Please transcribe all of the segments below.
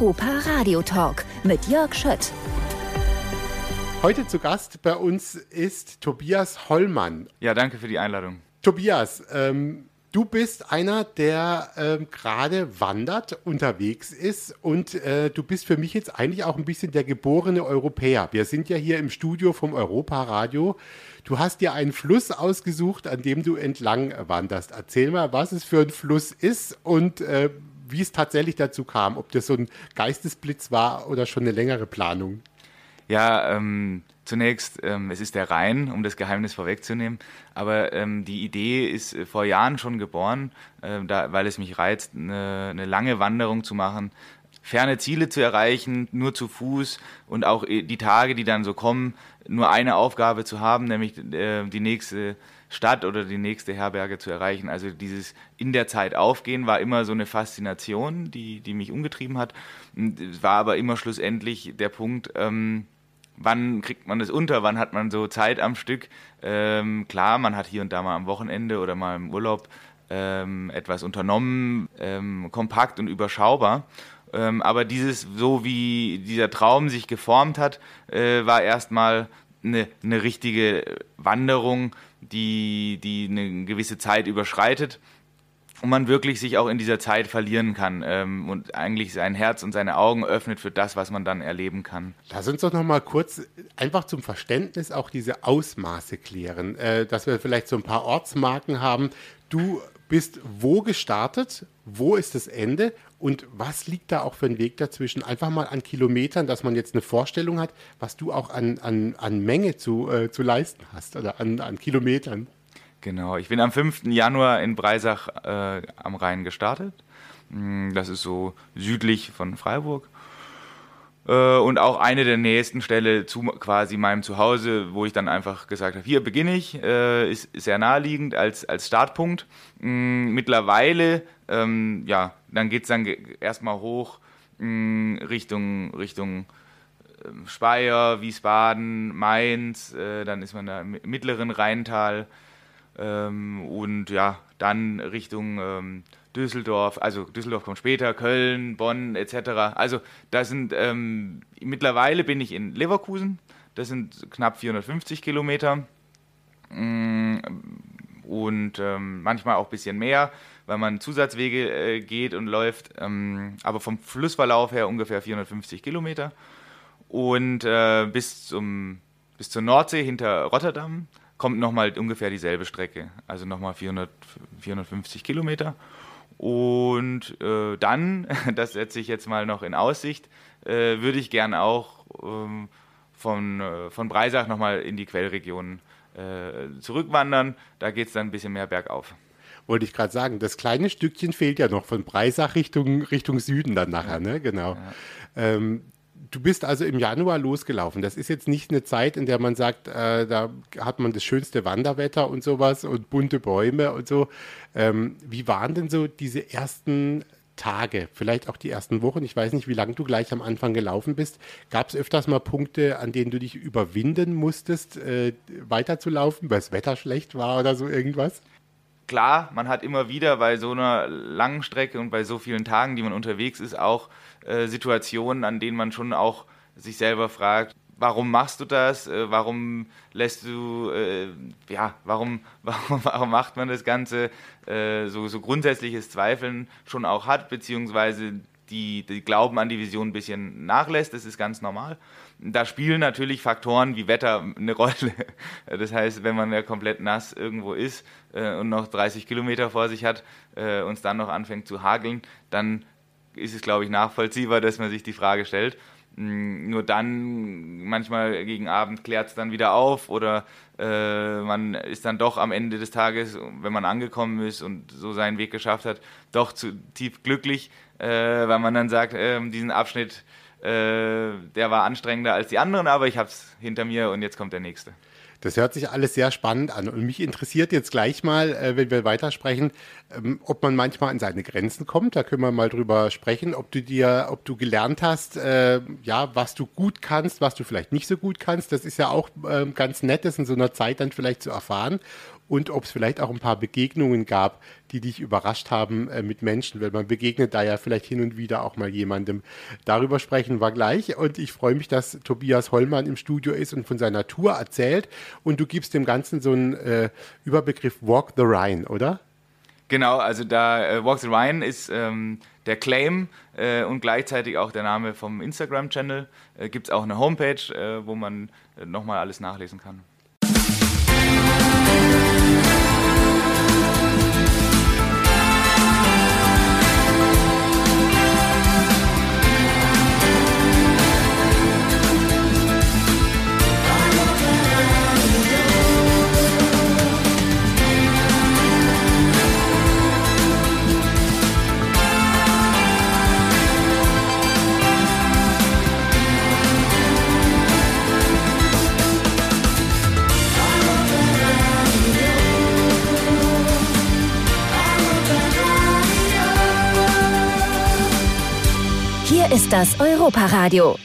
Europa Radio Talk mit Jörg Schött. Heute zu Gast bei uns ist Tobias Hollmann. Ja, danke für die Einladung. Tobias, ähm, Du bist einer, der ähm, gerade wandert, unterwegs ist und äh, du bist für mich jetzt eigentlich auch ein bisschen der geborene Europäer. Wir sind ja hier im Studio vom Europaradio. Du hast dir einen Fluss ausgesucht, an dem du entlang wanderst. Erzähl mal, was es für ein Fluss ist und äh, wie es tatsächlich dazu kam. Ob das so ein Geistesblitz war oder schon eine längere Planung. Ja, ähm, zunächst, ähm, es ist der Rhein, um das Geheimnis vorwegzunehmen. Aber ähm, die Idee ist äh, vor Jahren schon geboren, äh, da, weil es mich reizt, eine, eine lange Wanderung zu machen, ferne Ziele zu erreichen, nur zu Fuß und auch äh, die Tage, die dann so kommen, nur eine Aufgabe zu haben, nämlich äh, die nächste Stadt oder die nächste Herberge zu erreichen. Also dieses in der Zeit aufgehen war immer so eine Faszination, die, die mich umgetrieben hat. Es war aber immer schlussendlich der Punkt, ähm, wann kriegt man das unter, wann hat man so Zeit am Stück. Ähm, klar, man hat hier und da mal am Wochenende oder mal im Urlaub ähm, etwas unternommen, ähm, kompakt und überschaubar. Ähm, aber dieses, so wie dieser Traum sich geformt hat, äh, war erstmal eine, eine richtige Wanderung, die, die eine gewisse Zeit überschreitet und man wirklich sich auch in dieser Zeit verlieren kann ähm, und eigentlich sein Herz und seine Augen öffnet für das, was man dann erleben kann. Lass uns doch noch mal kurz einfach zum Verständnis auch diese Ausmaße klären, äh, dass wir vielleicht so ein paar Ortsmarken haben. Du bist wo gestartet, wo ist das Ende und was liegt da auch für ein Weg dazwischen? Einfach mal an Kilometern, dass man jetzt eine Vorstellung hat, was du auch an, an, an Menge zu, äh, zu leisten hast oder an, an Kilometern. Genau, ich bin am 5. Januar in Breisach äh, am Rhein gestartet. Mm, das ist so südlich von Freiburg. Äh, und auch eine der nächsten Stelle zu quasi meinem Zuhause, wo ich dann einfach gesagt habe, hier beginne ich, äh, ist sehr naheliegend als, als Startpunkt. Mm, mittlerweile, ähm, ja, dann geht es dann erstmal hoch mm, Richtung, Richtung ähm, Speyer, Wiesbaden, Mainz, äh, dann ist man da im mittleren Rheintal ähm, und ja, dann Richtung ähm, Düsseldorf, also Düsseldorf kommt später, Köln, Bonn etc. Also da sind ähm, mittlerweile bin ich in Leverkusen, das sind knapp 450 Kilometer. Mm, und ähm, manchmal auch ein bisschen mehr, weil man Zusatzwege äh, geht und läuft, ähm, aber vom Flussverlauf her ungefähr 450 Kilometer. Und äh, bis, zum, bis zur Nordsee hinter Rotterdam kommt nochmal ungefähr dieselbe Strecke, also nochmal 400, 450 Kilometer. Und äh, dann, das setze ich jetzt mal noch in Aussicht, äh, würde ich gern auch ähm, von, äh, von Breisach nochmal in die Quellregion äh, zurückwandern. Da geht es dann ein bisschen mehr bergauf. Wollte ich gerade sagen, das kleine Stückchen fehlt ja noch von Breisach Richtung, Richtung Süden dann nachher, ja. ne? Genau. Ja. Ähm, Du bist also im Januar losgelaufen. Das ist jetzt nicht eine Zeit, in der man sagt, äh, da hat man das schönste Wanderwetter und sowas und bunte Bäume und so. Ähm, wie waren denn so diese ersten Tage, vielleicht auch die ersten Wochen? Ich weiß nicht, wie lange du gleich am Anfang gelaufen bist. Gab es öfters mal Punkte, an denen du dich überwinden musstest, äh, weiterzulaufen, weil das Wetter schlecht war oder so irgendwas? Klar, man hat immer wieder bei so einer langen Strecke und bei so vielen Tagen, die man unterwegs ist, auch äh, Situationen, an denen man schon auch sich selber fragt, warum machst du das? Äh, warum lässt du, äh, ja, warum, warum, warum macht man das Ganze? Äh, so, so grundsätzliches Zweifeln schon auch hat, beziehungsweise die, die Glauben an die Vision ein bisschen nachlässt, das ist ganz normal. Da spielen natürlich Faktoren wie Wetter eine Rolle. Das heißt, wenn man ja komplett nass irgendwo ist äh, und noch 30 Kilometer vor sich hat äh, und es dann noch anfängt zu hageln, dann ist es, glaube ich, nachvollziehbar, dass man sich die Frage stellt. Mm, nur dann, manchmal gegen Abend klärt es dann wieder auf oder äh, man ist dann doch am Ende des Tages, wenn man angekommen ist und so seinen Weg geschafft hat, doch zu tief glücklich, äh, weil man dann sagt, äh, diesen Abschnitt, äh, der war anstrengender als die anderen, aber ich habe es hinter mir und jetzt kommt der nächste. Das hört sich alles sehr spannend an. Und mich interessiert jetzt gleich mal, äh, wenn wir weitersprechen, ähm, ob man manchmal an seine Grenzen kommt. Da können wir mal drüber sprechen, ob du dir, ob du gelernt hast, äh, ja, was du gut kannst, was du vielleicht nicht so gut kannst. Das ist ja auch äh, ganz nett, das in so einer Zeit dann vielleicht zu erfahren. und ob es vielleicht auch ein paar Begegnungen gab, die dich überrascht haben äh, mit Menschen, weil man begegnet da ja vielleicht hin und wieder auch mal jemandem. Darüber sprechen wir gleich und ich freue mich, dass Tobias Hollmann im Studio ist und von seiner Tour erzählt und du gibst dem Ganzen so einen äh, Überbegriff Walk the Rhine, oder? Genau, also da äh, Walk the Rhine ist ähm, der Claim äh, und gleichzeitig auch der Name vom Instagram-Channel. Äh, Gibt es auch eine Homepage, äh, wo man äh, nochmal alles nachlesen kann. Ist das Europa-Radio.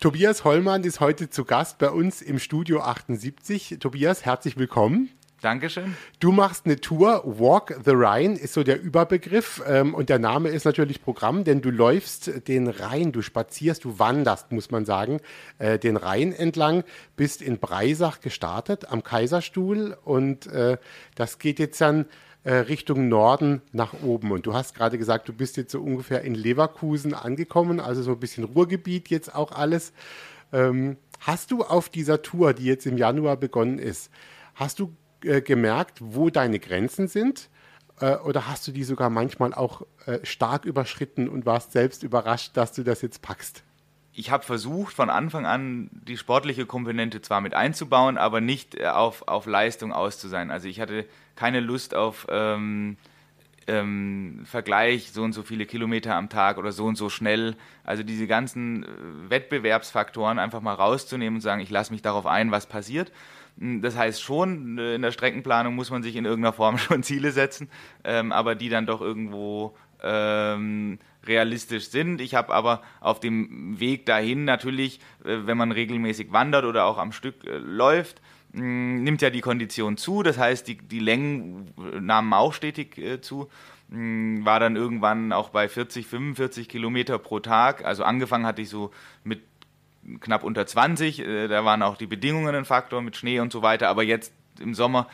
Tobias Hollmann ist heute zu Gast bei uns im Studio 78. Tobias, herzlich willkommen. Dankeschön. Du machst eine Tour, Walk the Rhine ist so der Überbegriff ähm, und der Name ist natürlich Programm, denn du läufst den Rhein, du spazierst, du wanderst, muss man sagen, äh, den Rhein entlang, bist in Breisach gestartet am Kaiserstuhl und äh, das geht jetzt dann Richtung Norden nach oben. Und du hast gerade gesagt, du bist jetzt so ungefähr in Leverkusen angekommen, also so ein bisschen Ruhrgebiet jetzt auch alles. Ähm, hast du auf dieser Tour, die jetzt im Januar begonnen ist, hast du äh, gemerkt, wo deine Grenzen sind? Äh, oder hast du die sogar manchmal auch äh, stark überschritten und warst selbst überrascht, dass du das jetzt packst? Ich habe versucht, von Anfang an die sportliche Komponente zwar mit einzubauen, aber nicht äh, auf, auf Leistung aus zu sein. Also ich hatte keine Lust auf ähm, ähm, Vergleich, so und so viele Kilometer am Tag oder so und so schnell. Also diese ganzen äh, Wettbewerbsfaktoren einfach mal rauszunehmen und sagen, ich lasse mich darauf ein, was passiert. Hm, das heißt schon, äh, in der Streckenplanung muss man sich in irgendeiner Form schon Ziele setzen, ähm, aber die dann doch irgendwo ähm, realistisch sind. Ich habe aber auf dem Weg dahin natürlich, äh, wenn man regelmäßig wandert oder auch am Stück äh, läuft, nimmt ja die Kondition zu. Das heißt, die, die Längen äh, nahmen auch stetig äh, zu. War dann irgendwann auch bei 40, 45 Kilometer pro Tag. Also angefangen hatte ich so mit knapp unter 20. Äh, da waren auch die Bedingungen ein Faktor mit Schnee und so weiter. Aber jetzt im Sommer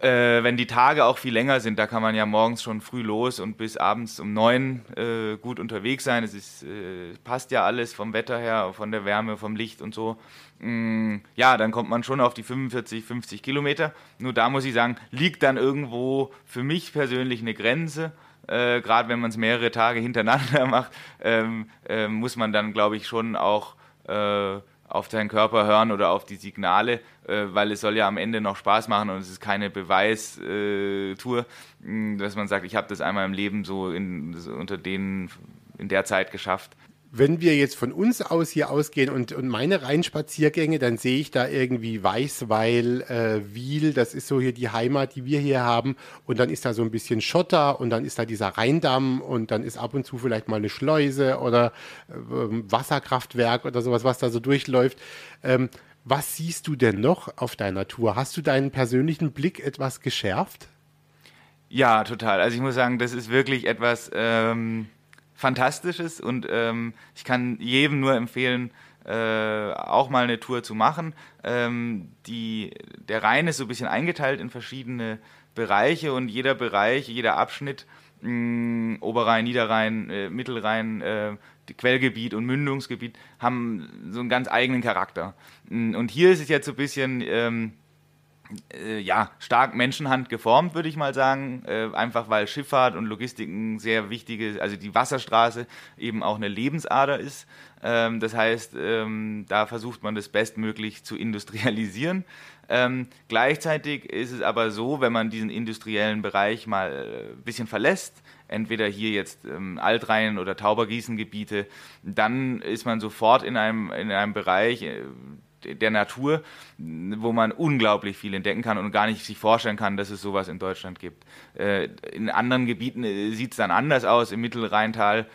äh, wenn die Tage auch viel länger sind, da kann man ja morgens schon früh los und bis abends um neun äh, gut unterwegs sein. Es ist, äh, passt ja alles vom Wetter her, von der Wärme, vom Licht und so. Mm, ja, dann kommt man schon auf die 45, 50 Kilometer. Nur da muss ich sagen, liegt dann irgendwo für mich persönlich eine Grenze. Äh, Gerade wenn man es mehrere Tage hintereinander macht, ähm, äh, muss man dann, glaube ich, schon auch äh, auf deinen Körper hören oder auf die Signale, äh, weil es soll ja am Ende noch Spaß machen und es ist keine Beweistour, äh, dass man sagt, ich habe das einmal im Leben so, in, so unter denen in der Zeit geschafft wenn wir jetzt von uns aus hier ausgehen und, und meine Rheinspaziergänge, dann sehe ich da irgendwie Weißweil, äh, Wiel, das ist so hier die Heimat, die wir hier haben. Und dann ist da so ein bisschen Schotter und dann ist da dieser Rheindamm und dann ist ab und zu vielleicht mal eine Schleuse oder äh, Wasserkraftwerk oder sowas, was da so durchläuft. Ähm, was siehst du denn noch auf deiner Tour? Hast du deinen persönlichen Blick etwas geschärft? Ja, total. Also ich muss sagen, das ist wirklich etwas. Ähm Fantastisches und ähm, ich kann jedem nur empfehlen, äh, auch mal eine Tour zu machen. Ähm, die, der Rhein ist so ein bisschen eingeteilt in verschiedene Bereiche und jeder Bereich, jeder Abschnitt, mh, Oberrhein, Niederrhein, äh, Mittelrhein, äh, Quellgebiet und Mündungsgebiet, haben so einen ganz eigenen Charakter. Und hier ist es jetzt so ein bisschen... Ähm, äh, ja, stark Menschenhand geformt, würde ich mal sagen. Äh, einfach weil Schifffahrt und Logistik ein sehr wichtige, also die Wasserstraße eben auch eine Lebensader ist. Ähm, das heißt, ähm, da versucht man das bestmöglich zu industrialisieren. Ähm, gleichzeitig ist es aber so, wenn man diesen industriellen Bereich mal ein äh, bisschen verlässt, entweder hier jetzt ähm, Altrhein- oder Taubergießengebiete, dann ist man sofort in einem, in einem Bereich, äh, der Natur, wo man unglaublich viel entdecken kann und gar nicht sich vorstellen kann, dass es sowas in Deutschland gibt. Äh, in anderen Gebieten äh, sieht es dann anders aus, im Mittelrheintal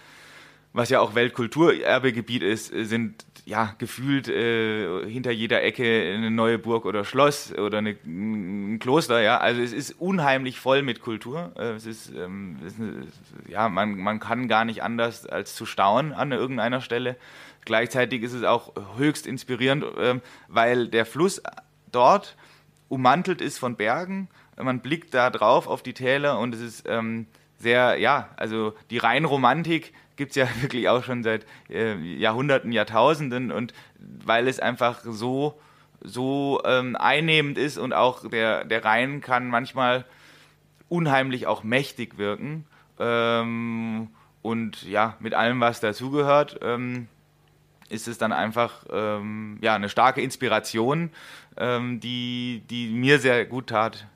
was ja auch Weltkulturerbegebiet ist, sind ja gefühlt äh, hinter jeder Ecke eine neue Burg oder Schloss oder eine, ein Kloster. Ja, also es ist unheimlich voll mit Kultur. Äh, es ist, ähm, es ist ja, man, man kann gar nicht anders als zu staunen an irgendeiner Stelle. Gleichzeitig ist es auch höchst inspirierend, äh, weil der Fluss dort ummantelt ist von Bergen. Man blickt da drauf auf die Täler und es ist ähm, sehr, ja, also die Rheinromantik gibt es ja wirklich auch schon seit äh, Jahrhunderten, Jahrtausenden und weil es einfach so, so ähm, einnehmend ist und auch der, der Rhein kann manchmal unheimlich auch mächtig wirken ähm, und ja, mit allem, was dazugehört, ähm, ist es dann einfach ähm, ja, eine starke Inspiration, ähm, die, die mir sehr gut tat.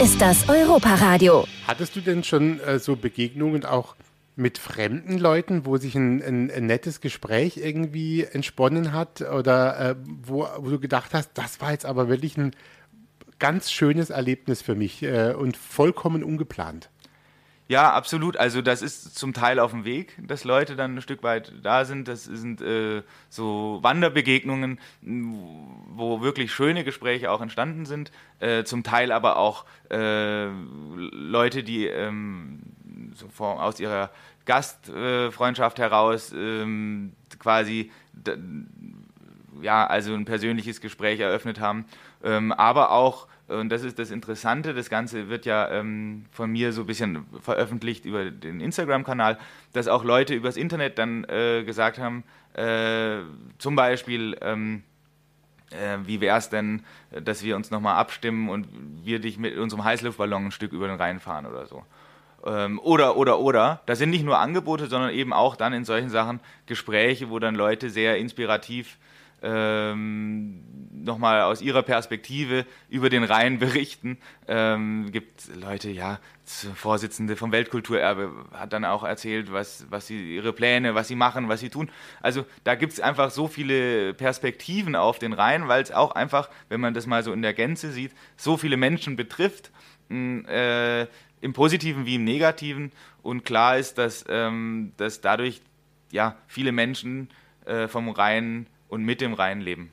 Ist das Europa-Radio. Hattest du denn schon äh, so Begegnungen auch mit fremden Leuten, wo sich ein, ein, ein nettes Gespräch irgendwie entsponnen hat oder äh, wo, wo, du gedacht hast, das war jetzt aber wirklich ein ganz schönes Erlebnis für mich äh, und vollkommen ungeplant? Ja, absolut. Also das ist zum Teil auf dem Weg, dass Leute dann ein Stück weit da sind. Das sind äh, so Wanderbegegnungen, wo wirklich schöne Gespräche auch entstanden sind. Äh, zum Teil aber auch äh, Leute, die ähm, so vor, aus ihrer Gastfreundschaft heraus ähm, quasi ja also ein persönliches Gespräch eröffnet haben, aber auch und das ist das Interessante, das Ganze wird ja ähm, von mir so ein bisschen veröffentlicht über den Instagram-Kanal, dass auch Leute übers Internet dann äh, gesagt haben, äh, zum Beispiel, ähm, äh, wie wäre es denn, dass wir uns nochmal abstimmen und wir dich mit unserem Heißluftballon ein Stück über den Rhein fahren oder so. Ähm, oder, oder, oder. Das sind nicht nur Angebote, sondern eben auch dann in solchen Sachen Gespräche, wo dann Leute sehr inspirativ ähm, nochmal aus ihrer Perspektive über den Rhein berichten. Ähm, gibt Leute, ja, Vorsitzende vom Weltkulturerbe hat dann auch erzählt, was, was sie, ihre Pläne, was sie machen, was sie tun. Also da gibt es einfach so viele Perspektiven auf den Rhein, weil es auch einfach, wenn man das mal so in der Gänze sieht, so viele Menschen betrifft, äh, im Positiven wie im Negativen. Und klar ist, dass, ähm, dass dadurch ja, viele Menschen äh, vom Rhein und mit dem Rhein leben.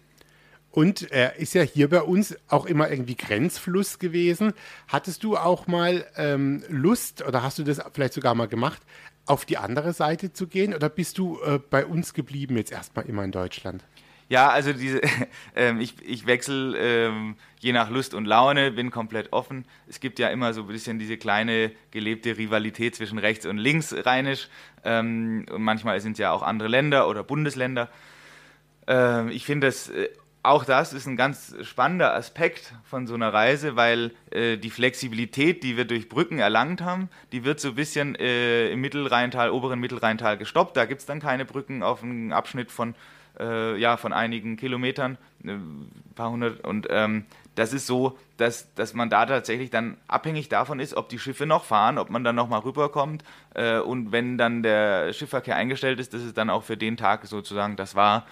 Und er ist ja hier bei uns auch immer irgendwie Grenzfluss gewesen. Hattest du auch mal ähm, Lust oder hast du das vielleicht sogar mal gemacht, auf die andere Seite zu gehen? Oder bist du äh, bei uns geblieben jetzt erstmal immer in Deutschland? Ja, also diese, ähm, ich, ich wechsle ähm, je nach Lust und Laune, bin komplett offen. Es gibt ja immer so ein bisschen diese kleine gelebte Rivalität zwischen rechts und links rheinisch. Ähm, und manchmal sind es ja auch andere Länder oder Bundesländer. Ähm, ich finde das äh, auch das ist ein ganz spannender Aspekt von so einer Reise, weil äh, die Flexibilität, die wir durch Brücken erlangt haben, die wird so ein bisschen äh, im Mittelrheintal, oberen Mittelrheintal gestoppt. Da gibt es dann keine Brücken auf einem Abschnitt von, äh, ja, von einigen Kilometern, ein äh, paar hundert. Und ähm, das ist so, dass, dass man da tatsächlich dann abhängig davon ist, ob die Schiffe noch fahren, ob man dann nochmal rüberkommt. Äh, und wenn dann der Schiffverkehr eingestellt ist, dass es dann auch für den Tag sozusagen das war.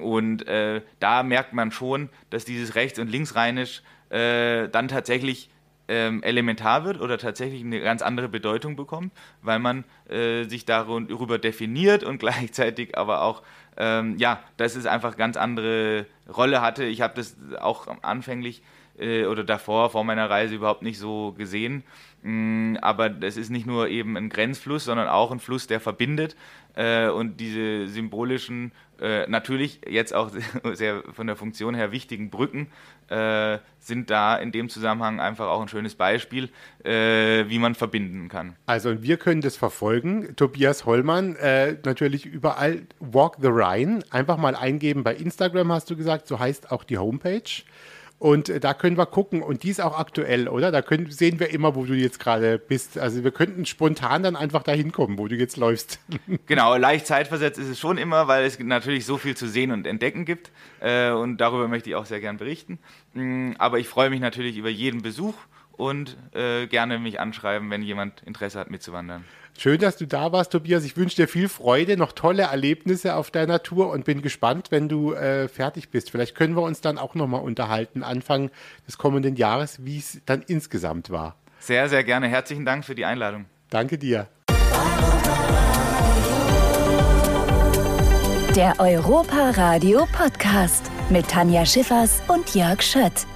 Und äh, da merkt man schon, dass dieses Rechts- und Linksrheinisch äh, dann tatsächlich ähm, elementar wird oder tatsächlich eine ganz andere Bedeutung bekommt, weil man äh, sich darüber definiert und gleichzeitig aber auch, ähm, ja, dass es einfach ganz andere Rolle hatte. Ich habe das auch anfänglich äh, oder davor, vor meiner Reise überhaupt nicht so gesehen. Mm, aber es ist nicht nur eben ein Grenzfluss, sondern auch ein Fluss, der verbindet. Äh, und diese symbolischen, äh, natürlich jetzt auch sehr von der Funktion her wichtigen Brücken äh, sind da in dem Zusammenhang einfach auch ein schönes Beispiel, äh, wie man verbinden kann. Also wir können das verfolgen. Tobias Hollmann, äh, natürlich überall Walk the Rhine. Einfach mal eingeben bei Instagram, hast du gesagt, so heißt auch die Homepage. Und äh, da können wir gucken. Und die ist auch aktuell, oder? Da können, sehen wir immer, wo du jetzt gerade bist. Also wir könnten spontan dann einfach dahin kommen, wo du jetzt läufst. Genau, leicht zeitversetzt ist es schon immer, weil es natürlich so viel zu sehen und entdecken gibt. Äh, und darüber möchte ich auch sehr gern berichten. Mm, aber ich freue mich natürlich über jeden Besuch und äh, gerne mich anschreiben, wenn jemand Interesse hat, mitzuwandern. Schön, dass du da warst, Tobias. Ich wünsche dir viel Freude, noch tolle Erlebnisse auf deiner Tour und bin gespannt, wenn du äh, fertig bist. Vielleicht können wir uns dann auch nochmal unterhalten, Anfang des kommenden Jahres, wie es dann insgesamt war. Sehr, sehr gerne. Herzlichen Dank für die Einladung. Danke dir. Der Europa Radio Podcast mit Tanja Schiffers und Jörg Schött.